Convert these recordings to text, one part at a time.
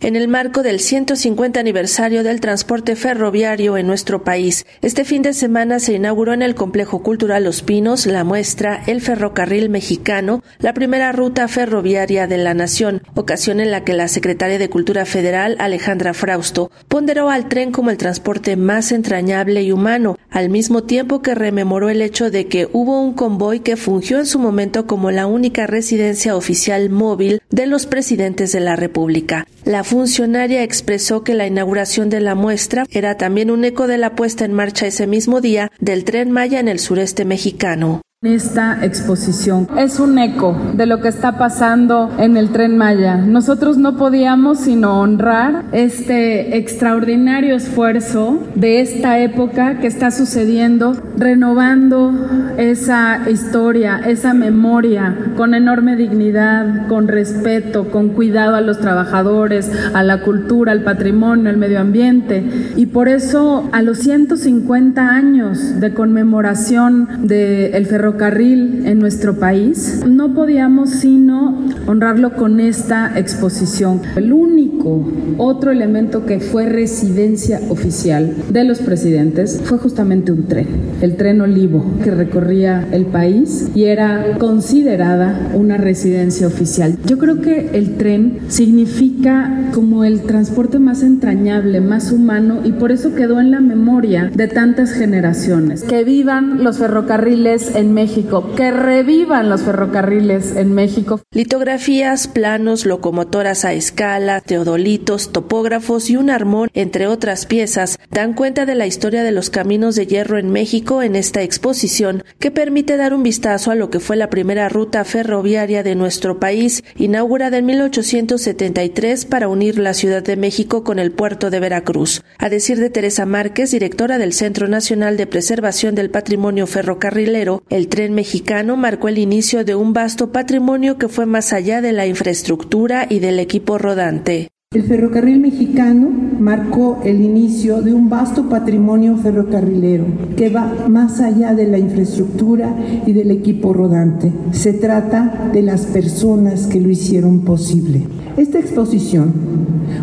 en el marco del 150 aniversario del transporte ferroviario en nuestro país. Este fin de semana se inauguró en el Complejo Cultural Los Pinos la muestra El Ferrocarril Mexicano, la primera ruta ferroviaria de la nación, ocasión en la que la secretaria de Cultura Federal, Alejandra Frausto, ponderó al tren como el transporte más entrañable y humano, al mismo tiempo que rememoró el hecho de que hubo un convoy que fungió en su momento como la única residencia oficial móvil de los presidentes de la República. La funcionaria expresó que la inauguración de la muestra era también un eco de la puesta en marcha ese mismo día del tren Maya en el sureste mexicano. Esta exposición es un eco de lo que está pasando en el tren Maya. Nosotros no podíamos sino honrar este extraordinario esfuerzo de esta época que está sucediendo, renovando esa historia, esa memoria con enorme dignidad, con respeto, con cuidado a los trabajadores, a la cultura, al patrimonio, al medio ambiente. Y por eso a los 150 años de conmemoración del ferrocarril, ferrocarril en nuestro país, no podíamos sino honrarlo con esta exposición. El único otro elemento que fue residencia oficial de los presidentes fue justamente un tren, tren Olivo, que recorría el país y era considerada una residencia oficial. Yo creo que el tren significa como el transporte más entrañable, más humano y por eso quedó en la memoria de tantas generaciones. Que vivan los ferrocarriles en México, que revivan los ferrocarriles en México. Litografías, planos, locomotoras a escala, teodolitos, topógrafos y un armón, entre otras piezas, dan cuenta de la historia de los caminos de hierro en México en esta exposición, que permite dar un vistazo a lo que fue la primera ruta ferroviaria de nuestro país, inaugurada en 1873 para unir la Ciudad de México con el puerto de Veracruz. A decir de Teresa Márquez, directora del Centro Nacional de Preservación del Patrimonio Ferrocarrilero, el tren mexicano marcó el inicio de un vasto patrimonio que fue más allá de la infraestructura y del equipo rodante. El ferrocarril mexicano marcó el inicio de un vasto patrimonio ferrocarrilero que va más allá de la infraestructura y del equipo rodante. Se trata de las personas que lo hicieron posible. Esta exposición,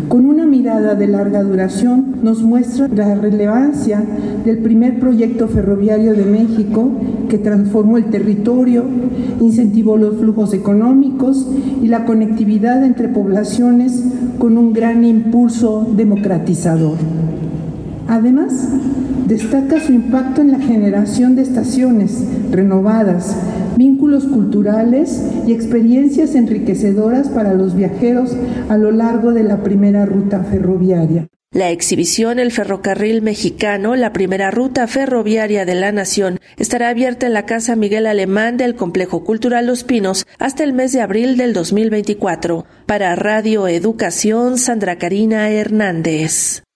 con una mirada de larga duración, nos muestra la relevancia del primer proyecto ferroviario de México que transformó el territorio, incentivó los flujos económicos y la conectividad entre poblaciones con un gran impulso democratizador. Además, destaca su impacto en la generación de estaciones renovadas, vínculos culturales y experiencias enriquecedoras para los viajeros a lo largo de la primera ruta ferroviaria. La exhibición El Ferrocarril Mexicano, la primera ruta ferroviaria de la nación, estará abierta en la Casa Miguel Alemán del Complejo Cultural Los Pinos hasta el mes de abril del 2024. Para Radio Educación, Sandra Karina Hernández.